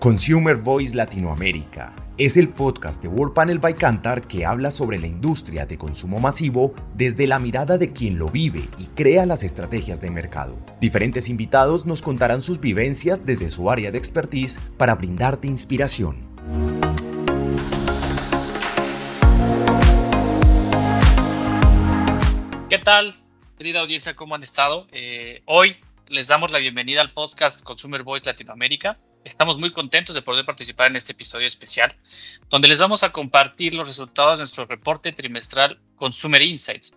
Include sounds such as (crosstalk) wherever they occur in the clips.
Consumer Voice Latinoamérica es el podcast de World Panel by Cantar que habla sobre la industria de consumo masivo desde la mirada de quien lo vive y crea las estrategias de mercado. Diferentes invitados nos contarán sus vivencias desde su área de expertise para brindarte inspiración. ¿Qué tal, querida audiencia? ¿Cómo han estado? Eh, hoy les damos la bienvenida al podcast Consumer Voice Latinoamérica. Estamos muy contentos de poder participar en este episodio especial, donde les vamos a compartir los resultados de nuestro reporte trimestral Consumer Insights,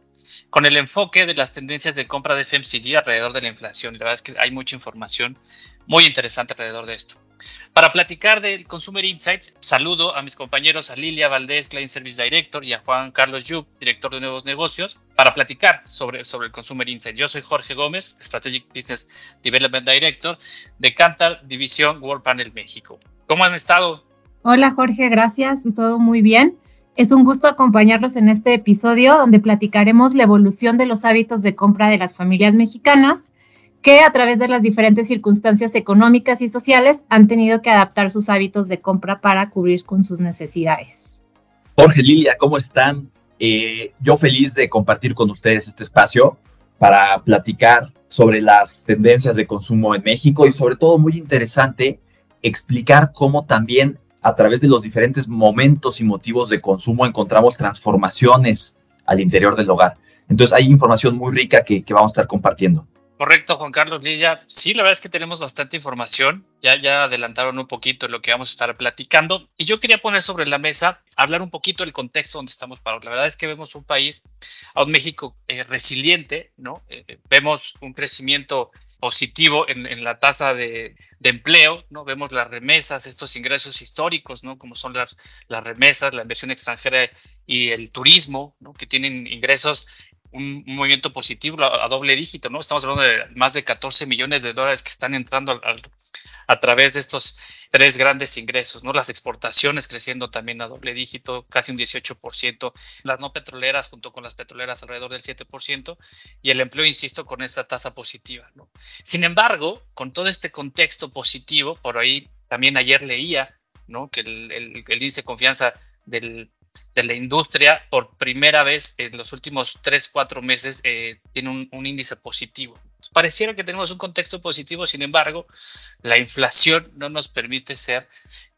con el enfoque de las tendencias de compra de FMCG alrededor de la inflación. La verdad es que hay mucha información muy interesante alrededor de esto. Para platicar del Consumer Insights, saludo a mis compañeros a Lilia Valdés, Client Service Director, y a Juan Carlos Yub, director de nuevos negocios, para platicar sobre, sobre el Consumer Insights. Yo soy Jorge Gómez, Strategic Business Development Director de Cantar División World Panel México. ¿Cómo han estado? Hola Jorge, gracias, todo muy bien. Es un gusto acompañarlos en este episodio donde platicaremos la evolución de los hábitos de compra de las familias mexicanas que a través de las diferentes circunstancias económicas y sociales han tenido que adaptar sus hábitos de compra para cubrir con sus necesidades. Jorge, Lilia, ¿cómo están? Eh, yo feliz de compartir con ustedes este espacio para platicar sobre las tendencias de consumo en México y sobre todo muy interesante explicar cómo también a través de los diferentes momentos y motivos de consumo encontramos transformaciones al interior del hogar. Entonces hay información muy rica que, que vamos a estar compartiendo. Correcto, Juan Carlos Lilla. Sí, la verdad es que tenemos bastante información. Ya, ya adelantaron un poquito lo que vamos a estar platicando. Y yo quería poner sobre la mesa, hablar un poquito del contexto donde estamos parados. La verdad es que vemos un país, a un México eh, resiliente, ¿no? Eh, vemos un crecimiento positivo en, la tasa de, empleo, ¿no? Vemos las remesas, estos ingresos históricos, ¿no? Como son las, las remesas, la inversión extranjera y el turismo, ¿no? Que tienen ingresos un, movimiento positivo a, doble dígito, ¿no? Estamos hablando de más de 14 millones de dólares que están entrando a través de estos tres grandes ingresos, ¿no? Las exportaciones creciendo también a doble dígito, casi un 18%, las no petroleras junto con las petroleras alrededor del 7% y el empleo, insisto, con esa tasa positiva, ¿no? Sin embargo, con todo este contexto positivo, por ahí también ayer leía, ¿no? Que el, índice de confianza del de la industria por primera vez en los últimos 3, 4 meses eh, tiene un, índice positivo. pareciera que tenemos un contexto positivo, sin embargo, la inflación no nos permite ser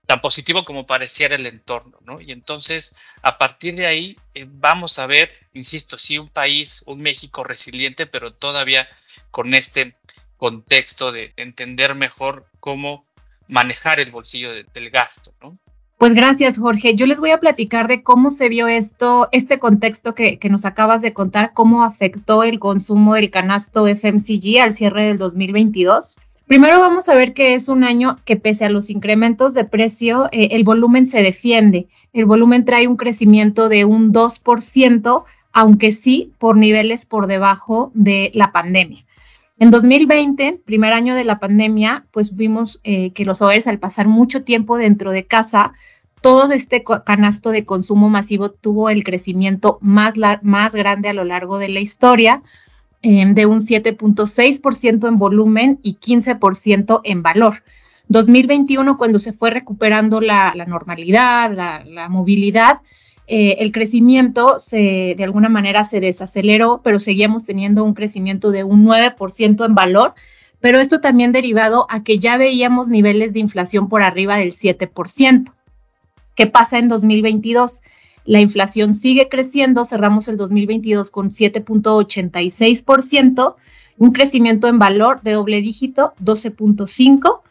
tan positivo como pareciera el entorno, ¿no? Y entonces, a partir de ahí, eh, vamos a ver, insisto, sí, un país, un México resiliente, pero todavía con este contexto de entender mejor cómo manejar el bolsillo del gasto, ¿no? Pues gracias, Jorge. Yo les voy a platicar de cómo se vio esto, este contexto que, nos acabas de contar, cómo afectó el consumo del canasto FMCG al cierre del 2022. Primero vamos a ver que es un año que pese a los incrementos de precio, eh, el volumen se defiende. El volumen trae un crecimiento de un 2%, aunque sí por niveles por debajo de la pandemia. En 2020, primer año de la pandemia, pues vimos eh, que los hogares al pasar mucho tiempo dentro de casa, todo este canasto de consumo masivo tuvo el crecimiento más, grande a lo largo de la historia, em, de un 7.6% en volumen y 15% en valor. 2021, cuando se fue recuperando la, normalidad, la, movilidad, eh, el crecimiento se, de alguna manera se desaceleró, pero seguíamos teniendo un crecimiento de un 9% en valor, pero esto también derivado a que ya veíamos niveles de inflación por arriba del 7%. ¿Qué pasa en 2022? La inflación sigue creciendo, cerramos el 2022 con 7.86%, un crecimiento en valor de doble dígito, 12.5%,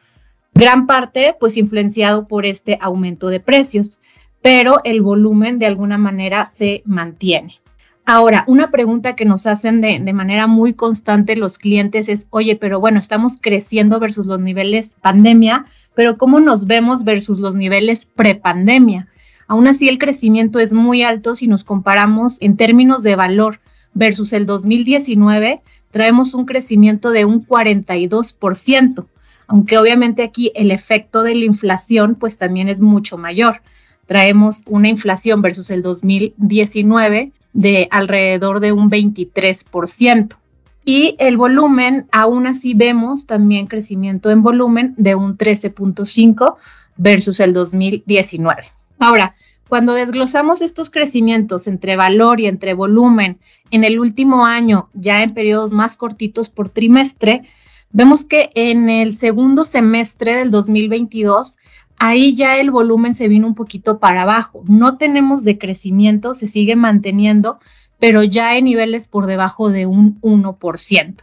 gran parte pues influenciado por este aumento de precios, pero el volumen de alguna manera se mantiene. Ahora, una pregunta que nos hacen de, de, manera muy constante los clientes es, oye, pero bueno, estamos creciendo versus los niveles pandemia, pero ¿cómo nos vemos versus los niveles prepandemia? Aún así, el crecimiento es muy alto si nos comparamos en términos de valor versus el 2019, traemos un crecimiento de un 42%, aunque obviamente aquí el efecto de la inflación pues también es mucho mayor. Traemos una inflación versus el 2019 de alrededor de un 23%. Y el volumen, aún así vemos también crecimiento en volumen de un 13.5, versus el 2019. Ahora, cuando desglosamos estos crecimientos entre valor y entre volumen en el último año, ya en periodos más cortitos por trimestre, vemos que en el segundo semestre del 2022, ahí ya el volumen se vino un poquito para abajo. No tenemos decrecimiento, se sigue manteniendo, pero ya en niveles por debajo de un 1%.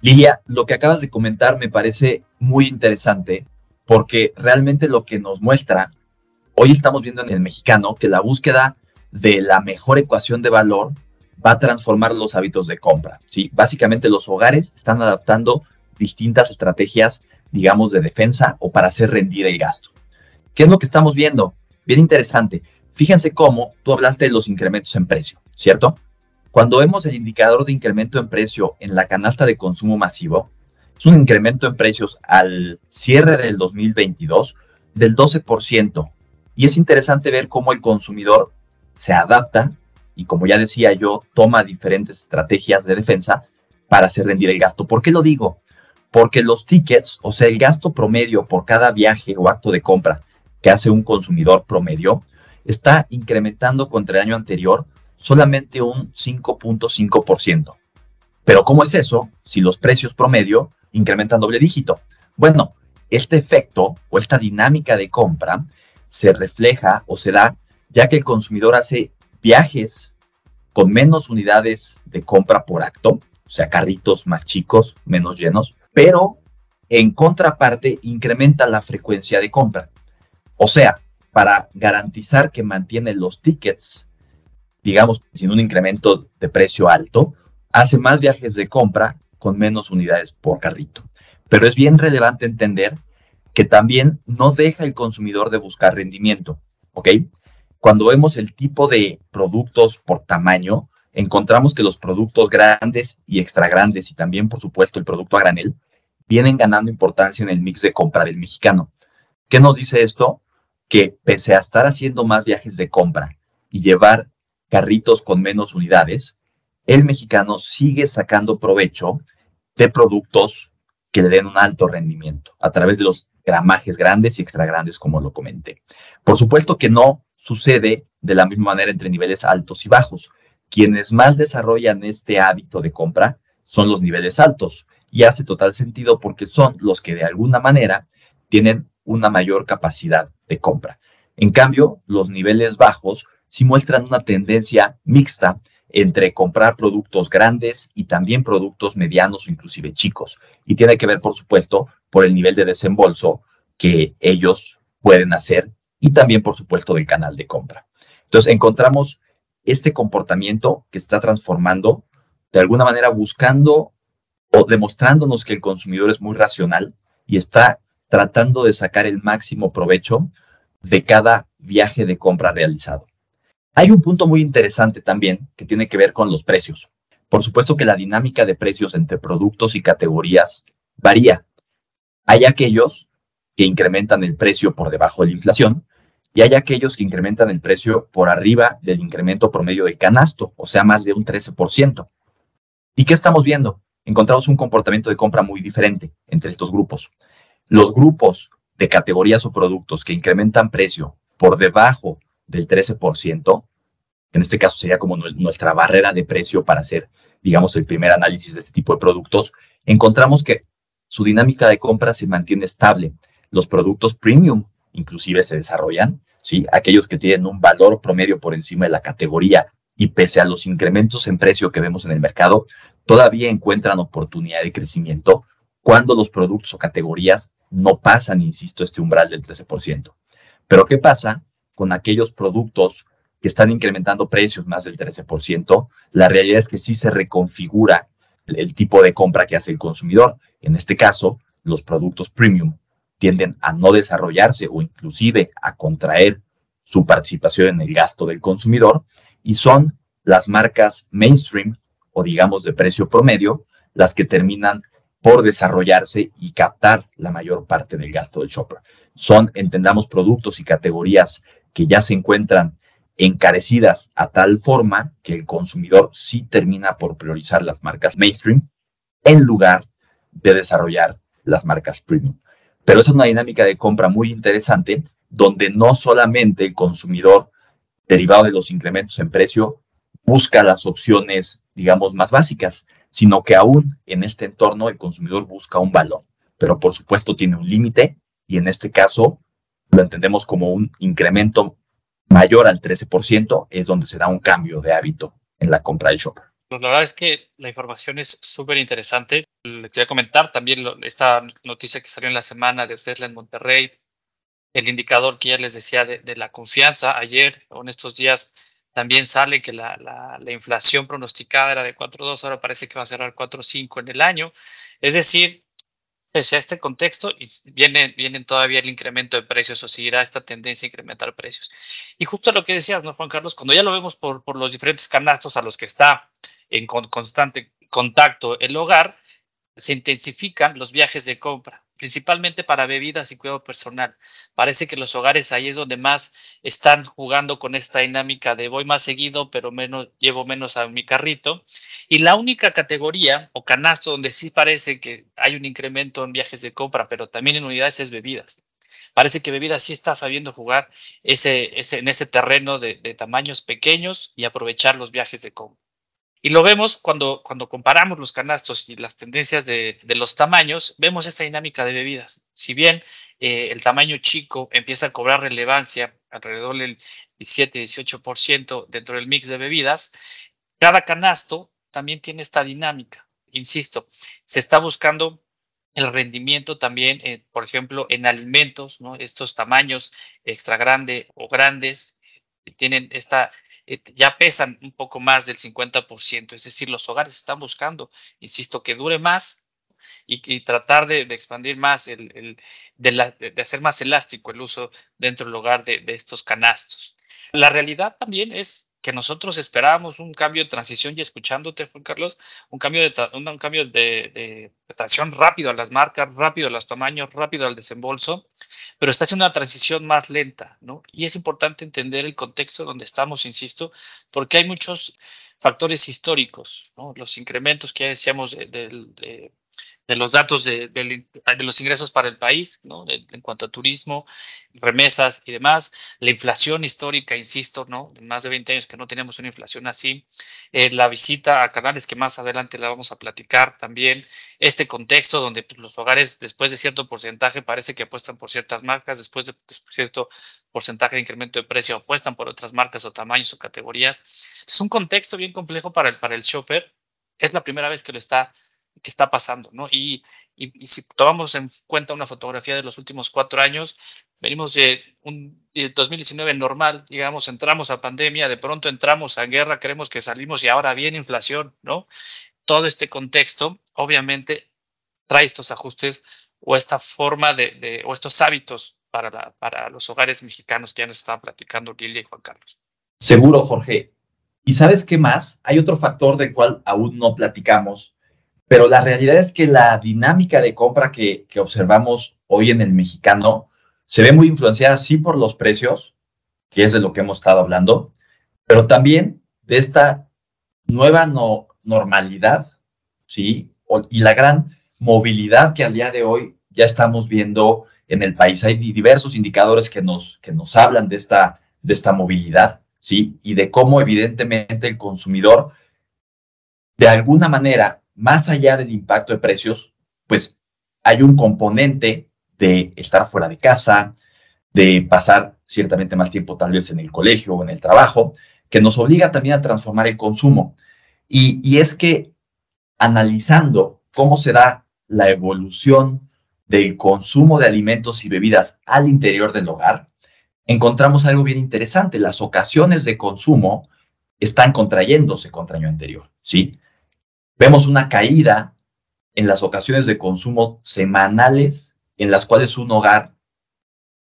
Lilia, lo que acabas de comentar me parece muy interesante porque realmente lo que nos muestra, hoy estamos viendo en el mexicano que la búsqueda de la mejor ecuación de valor va a transformar los hábitos de compra. ¿sí? Básicamente los hogares están adaptando distintas estrategias, digamos, de defensa o para hacer rendir el gasto. ¿Qué es lo que estamos viendo? Bien interesante. Fíjense cómo tú hablaste de los incrementos en precio, ¿cierto? Cuando vemos el indicador de incremento en precio en la canasta de consumo masivo, es un incremento en precios al cierre del 2022 del 12%. Y es interesante ver cómo el consumidor se adapta y, como ya decía yo, toma diferentes estrategias de defensa para hacer rendir el gasto. ¿Por qué lo digo? Porque los tickets, o sea, el gasto promedio por cada viaje o acto de compra que hace un consumidor promedio, está incrementando contra el año anterior solamente un 5.5%. Pero ¿cómo es eso si los precios promedio incrementan doble dígito? Bueno, este efecto o esta dinámica de compra se refleja o se da ya que el consumidor hace viajes con menos unidades de compra por acto, o sea, carritos más chicos, menos llenos, pero en contraparte incrementa la frecuencia de compra. O sea, para garantizar que mantiene los tickets digamos, sin un incremento de precio alto, hace más viajes de compra con menos unidades por carrito. Pero es bien relevante entender que también no deja el consumidor de buscar rendimiento, ¿ok? Cuando vemos el tipo de productos por tamaño, encontramos que los productos grandes y extra grandes y también, por supuesto, el producto a granel, vienen ganando importancia en el mix de compra del mexicano. ¿Qué nos dice esto? Que pese a estar haciendo más viajes de compra y llevar carritos con menos unidades, el mexicano sigue sacando provecho de productos que le den un alto rendimiento a través de los gramajes grandes y extra grandes, como lo comenté. Por supuesto que no sucede de la misma manera entre niveles altos y bajos. Quienes más desarrollan este hábito de compra son los niveles altos y hace total sentido porque son los que de alguna manera tienen una mayor capacidad de compra. En cambio, los niveles bajos sí muestran una tendencia mixta entre comprar productos grandes y también productos medianos o inclusive chicos. Y tiene que ver, por supuesto, por el nivel de desembolso que ellos pueden hacer y también, por supuesto, del canal de compra. Entonces, encontramos este comportamiento que está transformando, de alguna manera buscando o demostrándonos que el consumidor es muy racional y está tratando de sacar el máximo provecho de cada viaje de compra realizado. Hay un punto muy interesante también que tiene que ver con los precios. Por supuesto que la dinámica de precios entre productos y categorías varía. Hay aquellos que incrementan el precio por debajo de la inflación y hay aquellos que incrementan el precio por arriba del incremento promedio del canasto, o sea, más de un 13%. ¿Y qué estamos viendo? Encontramos un comportamiento de compra muy diferente entre estos grupos. Los grupos de categorías o productos que incrementan precio por debajo del 13%, en este caso sería como nuestra barrera de precio para hacer, digamos, el primer análisis de este tipo de productos, encontramos que su dinámica de compra se mantiene estable. Los productos premium inclusive se desarrollan, ¿sí? Aquellos que tienen un valor promedio por encima de la categoría y pese a los incrementos en precio que vemos en el mercado, todavía encuentran oportunidad de crecimiento cuando los productos o categorías no pasan, insisto, este umbral del 13%. Pero ¿qué pasa con aquellos productos que están incrementando precios más del 13%, la realidad es que sí se reconfigura el, tipo de compra que hace el consumidor. En este caso, los productos premium tienden a no desarrollarse o inclusive a contraer su participación en el gasto del consumidor y son las marcas mainstream o digamos de precio promedio las que terminan por desarrollarse y captar la mayor parte del gasto del shopper. Son, entendamos, productos y categorías que ya se encuentran encarecidas a tal forma que el consumidor sí termina por priorizar las marcas mainstream en lugar de desarrollar las marcas premium. Pero es una dinámica de compra muy interesante donde no solamente el consumidor, derivado de los incrementos en precio, busca las opciones, digamos, más básicas, sino que aún en este entorno el consumidor busca un valor, pero por supuesto tiene un límite y en este caso lo entendemos como un incremento mayor al 13%, es donde se da un cambio de hábito en la compra del shopper. Pues la verdad es que la información es súper interesante. Le quería comentar también esta noticia que salió en la semana de Tesla en Monterrey, el indicador que ya les decía de, la confianza. Ayer o en estos días también sale que la, la, inflación pronosticada era de 4.2, ahora parece que va a cerrar 4.5 en el año. Es decir, pese a este contexto, viene todavía el incremento de precios o seguirá esta tendencia a incrementar precios. Y justo lo que decías, ¿no, Juan Carlos? Cuando ya lo vemos por, por los diferentes canastos a los que está en constante contacto el hogar, se intensifican los viajes de compra, principalmente para bebidas y cuidado personal. Parece que los hogares ahí es donde más están jugando con esta dinámica de voy más seguido, pero menos, llevo menos a mi carrito. Y la única categoría o canasto donde sí parece que hay un incremento en viajes de compra, pero también en unidades es bebidas. Parece que bebidas sí está sabiendo jugar ese, en ese terreno de tamaños pequeños y aprovechar los viajes de compra. Y lo vemos cuando, cuando comparamos los canastos y las tendencias de, los tamaños, vemos esa dinámica de bebidas. Si bien eh, el tamaño chico empieza a cobrar relevancia alrededor del 17-18% dentro del mix de bebidas, cada canasto también tiene esta dinámica. Insisto, se está buscando el rendimiento también, eh, por ejemplo, en alimentos, ¿no? Estos tamaños extra grande o grandes tienen esta eh, ya pesan un poco más del 50%, es decir, los hogares están buscando, insisto, que dure más y, tratar de, expandir más, el, de, hacer más elástico el uso dentro del hogar de, estos canastos. La realidad también es que nosotros esperábamos un cambio de transición y escuchándote, Juan Carlos, un cambio de, un, cambio de, transición rápido a las marcas, rápido a los tamaños, rápido al desembolso, pero está haciendo una transición más lenta, ¿no? Y es importante entender el contexto donde estamos, insisto, porque hay muchos factores históricos, ¿no? Los incrementos que decíamos de, de los datos de, los ingresos para el país, ¿no? en cuanto a turismo, remesas y demás, la inflación histórica, insisto, ¿no? de más de 20 años que no tenemos una inflación así, eh, la visita a canales que más adelante la vamos a platicar también, este contexto donde pues, los hogares después de cierto porcentaje parece que apuestan por ciertas marcas, después de, cierto porcentaje de incremento de precio apuestan por otras marcas o tamaños o categorías. Es un contexto bien complejo para el, para el shopper. Es la primera vez que lo está qué está pasando, ¿no? Y, si tomamos en cuenta una fotografía de los últimos cuatro años, venimos de un 2019 normal, digamos, entramos a pandemia, de pronto entramos a guerra, creemos que salimos y ahora viene inflación, ¿no? Todo este contexto, obviamente, trae estos ajustes o esta forma de, o estos hábitos para, para los hogares mexicanos que ya nos estaban platicando Lilia y Juan Carlos. Seguro, Jorge. ¿Y sabes qué más? Hay otro factor del cual aún no platicamos, pero la realidad es que la dinámica de compra que, observamos hoy en el mexicano se ve muy influenciada, sí, por los precios, que es de lo que hemos estado hablando, pero también de esta nueva no, normalidad, ¿sí? y la gran movilidad que al día de hoy ya estamos viendo en el país. Hay diversos indicadores que nos, que nos hablan de esta, de esta movilidad, ¿sí? Y de cómo evidentemente el consumidor, de alguna manera, más allá del impacto de precios, pues hay un componente de estar fuera de casa, de pasar ciertamente más tiempo tal vez en el colegio o en el trabajo, que nos obliga también a transformar el consumo. Y, es que analizando cómo será la evolución del consumo de alimentos y bebidas al interior del hogar, encontramos algo bien interesante. Las ocasiones de consumo están contrayéndose contra año anterior, ¿sí? Vemos una caída en las ocasiones de consumo semanales en las cuales un hogar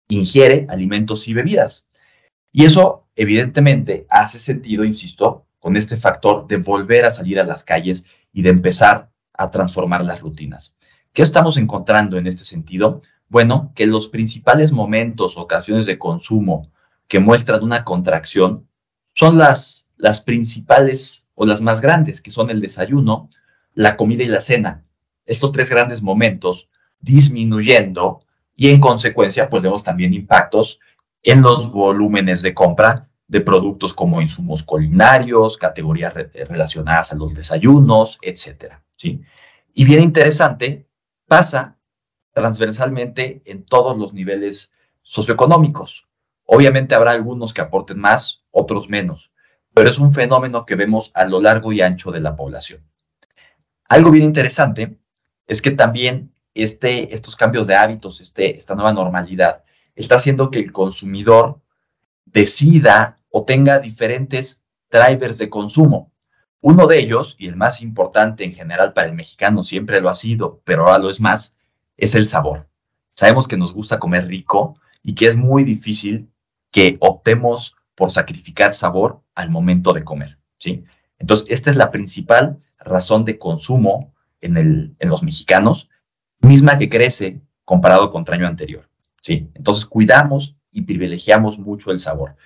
ingiere alimentos y bebidas. Y eso evidentemente hace sentido, insisto, con este factor de volver a salir a las calles y de empezar a transformar las rutinas. ¿Qué estamos encontrando en este sentido? Bueno, que los principales momentos, ocasiones de consumo que muestran una contracción son las, las principales o las más grandes, que son el desayuno, la comida y la cena. Estos tres grandes momentos disminuyendo y en consecuencia, pues vemos también impactos en los volúmenes de compra de productos como insumos culinarios, categorías relacionadas a los desayunos, etcétera, ¿sí? Y bien interesante, pasa transversalmente en todos los niveles socioeconómicos. Obviamente habrá algunos que aporten más, otros menos, pero es un fenómeno que vemos a lo largo y ancho de la población. Algo bien interesante es que también este, estos cambios de hábitos, este, esta nueva normalidad, está haciendo que el consumidor decida o tenga diferentes drivers de consumo. Uno de ellos, y el más importante en general para el mexicano, siempre lo ha sido, pero ahora lo es más, es el sabor. Sabemos que nos gusta comer rico y que es muy difícil que optemos por sacrificar sabor al momento de comer, ¿sí? Entonces, esta es la principal razón de consumo en, el, en los mexicanos, misma que crece comparado con el año anterior, ¿sí? Entonces, cuidamos y privilegiamos mucho el sabor.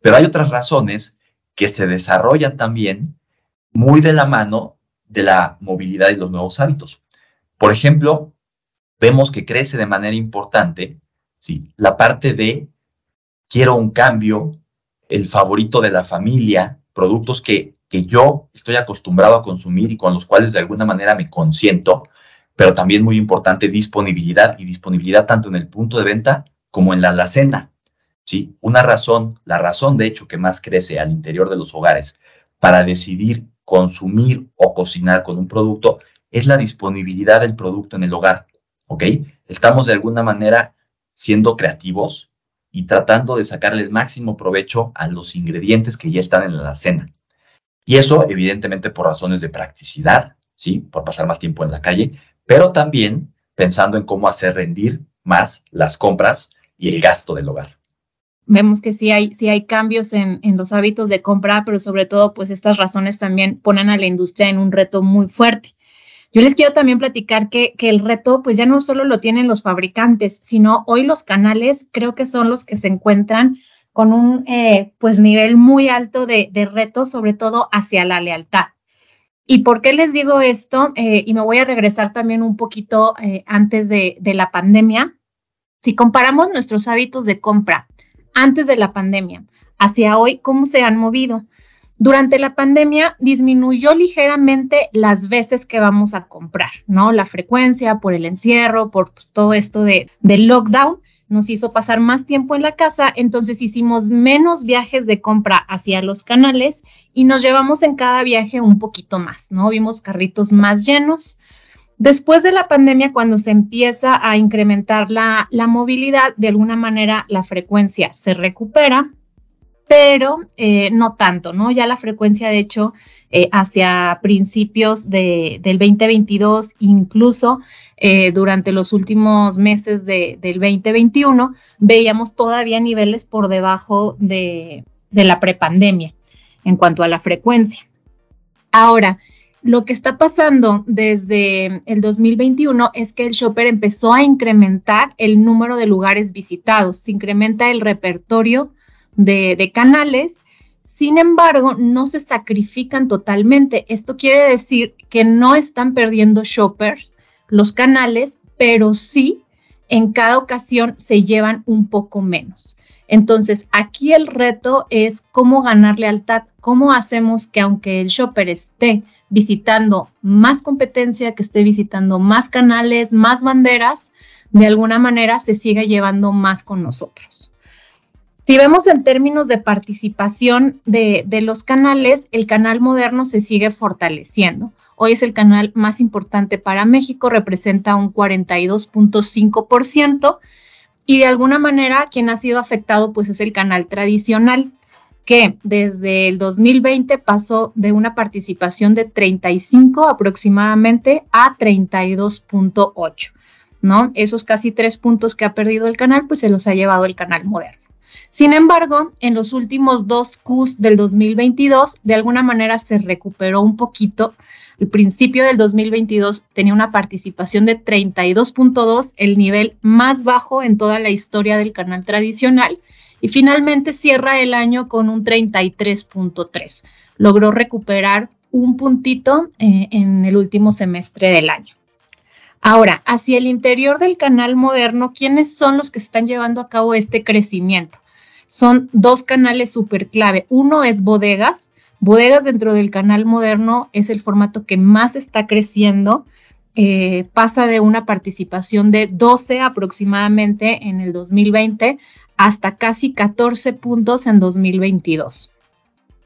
Pero hay otras razones que se desarrollan también muy de la mano de la movilidad y los nuevos hábitos. Por ejemplo, vemos que crece de manera importante ¿sí? la parte de quiero un cambio, el favorito de la familia, productos que, que yo estoy acostumbrado a consumir y con los cuales de alguna manera me consiento, pero también muy importante disponibilidad y disponibilidad tanto en el punto de venta como en la alacena. ¿sí? Una razón, la razón de hecho que más crece al interior de los hogares para decidir consumir o cocinar con un producto es la disponibilidad del producto en el hogar. ¿Ok? Estamos de alguna manera siendo creativos, y tratando de sacarle el máximo provecho a los ingredientes que ya están en la cena. Y eso, evidentemente, por razones de practicidad, ¿sí? Por pasar más tiempo en la calle, pero también pensando en cómo hacer rendir más las compras y el gasto del hogar. Vemos que sí hay, sí hay cambios en, en los hábitos de compra, pero sobre todo, pues estas razones también ponen a la industria en un reto muy fuerte. Yo les quiero también platicar que, el reto, pues ya no solo lo tienen los fabricantes, sino hoy los canales creo que son los que se encuentran con un eh, pues nivel muy alto de, de, reto, sobre todo hacia la lealtad. ¿Y por qué les digo esto? Eh, y me voy a regresar también un poquito eh, antes de, de la pandemia. Si comparamos nuestros hábitos de compra antes de la pandemia hacia hoy, ¿cómo se han movido? Durante la pandemia disminuyó ligeramente las veces que vamos a comprar, ¿no? La frecuencia por el encierro, por pues, todo esto de, del lockdown, nos hizo pasar más tiempo en la casa, entonces hicimos menos viajes de compra hacia los canales y nos llevamos en cada viaje un poquito más, ¿no? Vimos carritos más llenos. Después de la pandemia, cuando se empieza a incrementar la, la movilidad, de alguna manera la frecuencia se recupera, pero eh, no tanto, ¿no? Ya la frecuencia, de hecho, eh, hacia principios de, del 2022, incluso eh, durante los últimos meses de, del 2021, veíamos todavía niveles por debajo de, de la prepandemia en cuanto a la frecuencia. Ahora, lo que está pasando desde el 2021 es que el shopper empezó a incrementar el número de lugares visitados, se incrementa el repertorio de, canales. Sin embargo, no se sacrifican totalmente. Esto quiere decir que no están perdiendo shoppers los canales, pero sí en cada ocasión se llevan un poco menos. Entonces, aquí el reto es cómo ganar lealtad, cómo hacemos que aunque el shopper esté visitando más competencia, que esté visitando más canales, más banderas, de alguna manera se siga llevando más con nosotros. Si vemos en términos de participación de, los canales, el canal moderno se sigue fortaleciendo. Hoy es el canal más importante para México, representa un 42.5% y de alguna manera quien ha sido afectado pues es el canal tradicional que desde el 2020 pasó de una participación de 35 aproximadamente a 32.8, ¿no? Esos casi tres puntos que ha perdido el canal pues se los ha llevado el canal moderno. Sin embargo, en los últimos dos Qs del 2022, de alguna manera se recuperó un poquito. El principio del 2022 tenía una participación de 32.2, el nivel más bajo en toda la historia del canal tradicional, y finalmente cierra el año con un 33.3. Logró recuperar un puntito eh, en el último semestre del año. Ahora, hacia el interior del canal moderno, ¿quiénes son los que están llevando a cabo este crecimiento? Son dos canales súper clave. Uno es bodegas. Bodegas dentro del canal moderno es el formato que más está creciendo. Eh, pasa de una participación de 12 aproximadamente en el 2020 hasta casi 14 puntos en 2022.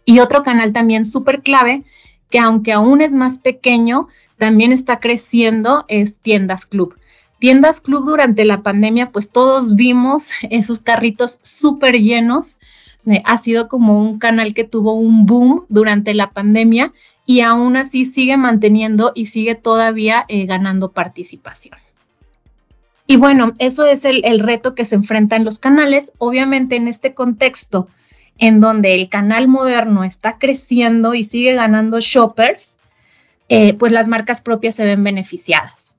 Y otro canal también súper clave, que aunque aún es más pequeño, también está creciendo, es Tiendas Club. Tiendas Club durante la pandemia, pues todos vimos (laughs) esos carritos súper llenos. Eh, ha sido como un canal que tuvo un boom durante la pandemia y aún así sigue manteniendo y sigue todavía eh, ganando participación. Y bueno, eso es el, el reto que se enfrenta en los canales. Obviamente en este contexto en donde el canal moderno está creciendo y sigue ganando shoppers, eh, pues las marcas propias se ven beneficiadas.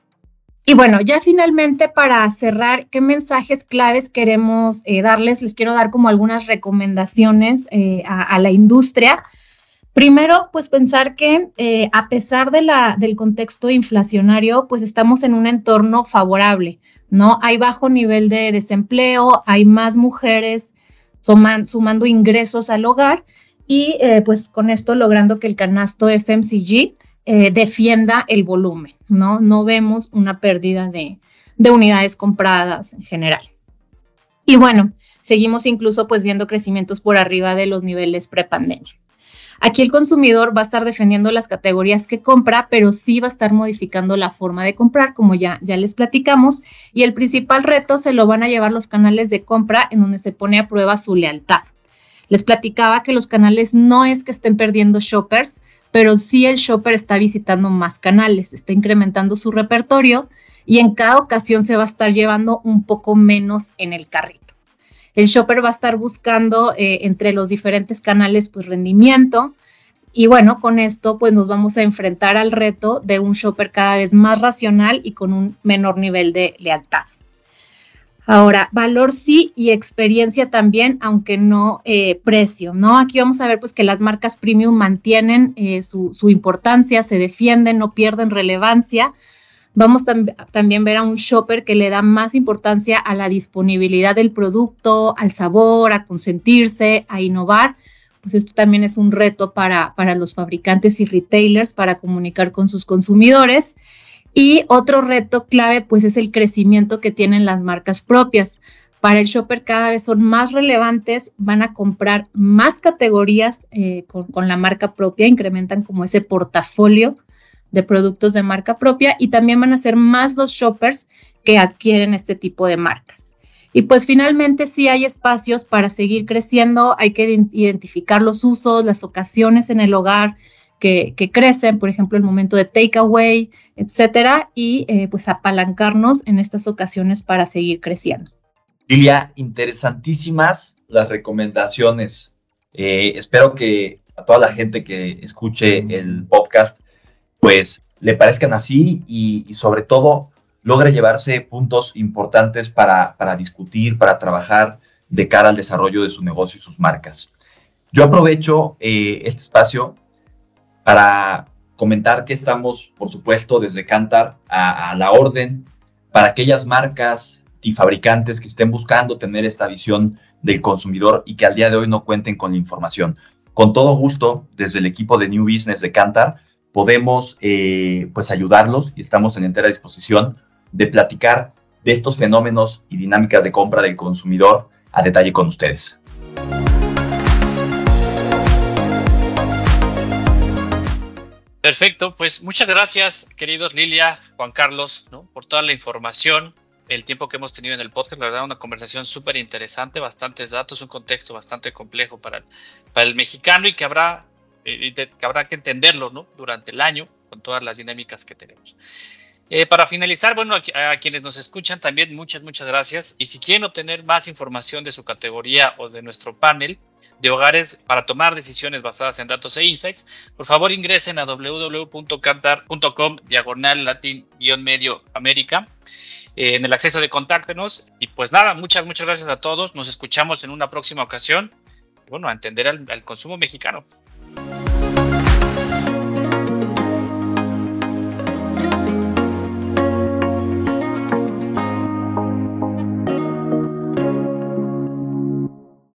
Y bueno, ya finalmente para cerrar, ¿qué mensajes claves queremos eh, darles? Les quiero dar como algunas recomendaciones eh, a, la industria. Primero, pues pensar que a pesar de la, del contexto inflacionario, pues estamos en un entorno favorable, ¿no? Hay bajo nivel de desempleo, hay más mujeres sumando ingresos al hogar y pues con esto logrando que el canasto FMCG eh, defienda el volumen, ¿no? No vemos una pérdida de, unidades compradas en general. Y bueno, seguimos incluso pues viendo crecimientos por arriba de los niveles prepandemia. Aquí el consumidor va a estar defendiendo las categorías que compra, pero sí va a estar modificando la forma de comprar, como ya, ya les platicamos. Y el principal reto se lo van a llevar los canales de compra en donde se pone a prueba su lealtad. Les platicaba que los canales no es que estén perdiendo shoppers, pero sí el shopper está visitando más canales, está incrementando su repertorio y en cada ocasión se va a estar llevando un poco menos en el carrito. El shopper va a estar buscando eh, entre los diferentes canales pues rendimiento y bueno, con esto pues nos vamos a enfrentar al reto de un shopper cada vez más racional y con un menor nivel de lealtad. Ahora, valor sí y experiencia también, aunque no eh, precio, ¿no? Aquí vamos a ver pues que las marcas premium mantienen eh, su, importancia, se defienden, no pierden relevancia. Vamos también a ver a un shopper que le da más importancia a la disponibilidad del producto, al sabor, a consentirse, a innovar. Pues esto también es un reto para, para los fabricantes y retailers para comunicar con sus consumidores. Y otro reto clave, pues, es el crecimiento que tienen las marcas propias. Para el shopper cada vez son más relevantes, van a comprar más categorías eh, con, la marca propia, incrementan como ese portafolio de productos de marca propia y también van a ser más los shoppers que adquieren este tipo de marcas. Y pues finalmente sí hay espacios para seguir creciendo, hay que identificar los usos, las ocasiones en el hogar, que, crecen, por ejemplo, el momento de takeaway, etcétera, y eh, pues apalancarnos en estas ocasiones para seguir creciendo. Lilia, interesantísimas las recomendaciones. Eh, espero que a toda la gente que escuche el podcast, pues le parezcan así y, sobre todo logre llevarse puntos importantes para, discutir, para trabajar de cara al desarrollo de su negocio y sus marcas. Yo aprovecho eh, este espacio para comentar que estamos, por supuesto, desde Cantar a, la orden para aquellas marcas y fabricantes que estén buscando tener esta visión del consumidor y que al día de hoy no cuenten con la información. Con todo gusto, desde el equipo de New Business de Cantar, podemos eh, pues ayudarlos y estamos en entera disposición de platicar de estos fenómenos y dinámicas de compra del consumidor a detalle con ustedes. Perfecto, pues muchas gracias, queridos Lilia, Juan Carlos, por toda la información, el tiempo que hemos tenido en el podcast. La verdad, una conversación súper interesante, bastantes datos, un contexto bastante complejo para el, mexicano y que habrá, eh, que habrá entenderlo durante el año con todas las dinámicas que tenemos. Eh, para finalizar, bueno, a, quienes nos escuchan también muchas, muchas gracias. Y si quieren obtener más información de su categoría o de nuestro panel, de hogares para tomar decisiones basadas en datos e insights, por favor ingresen a www.cantar.com diagonal latin-medio américa eh, en el acceso de contáctenos. Y pues nada, muchas, muchas gracias a todos. Nos escuchamos en una próxima ocasión. Bueno, a entender al, al consumo mexicano.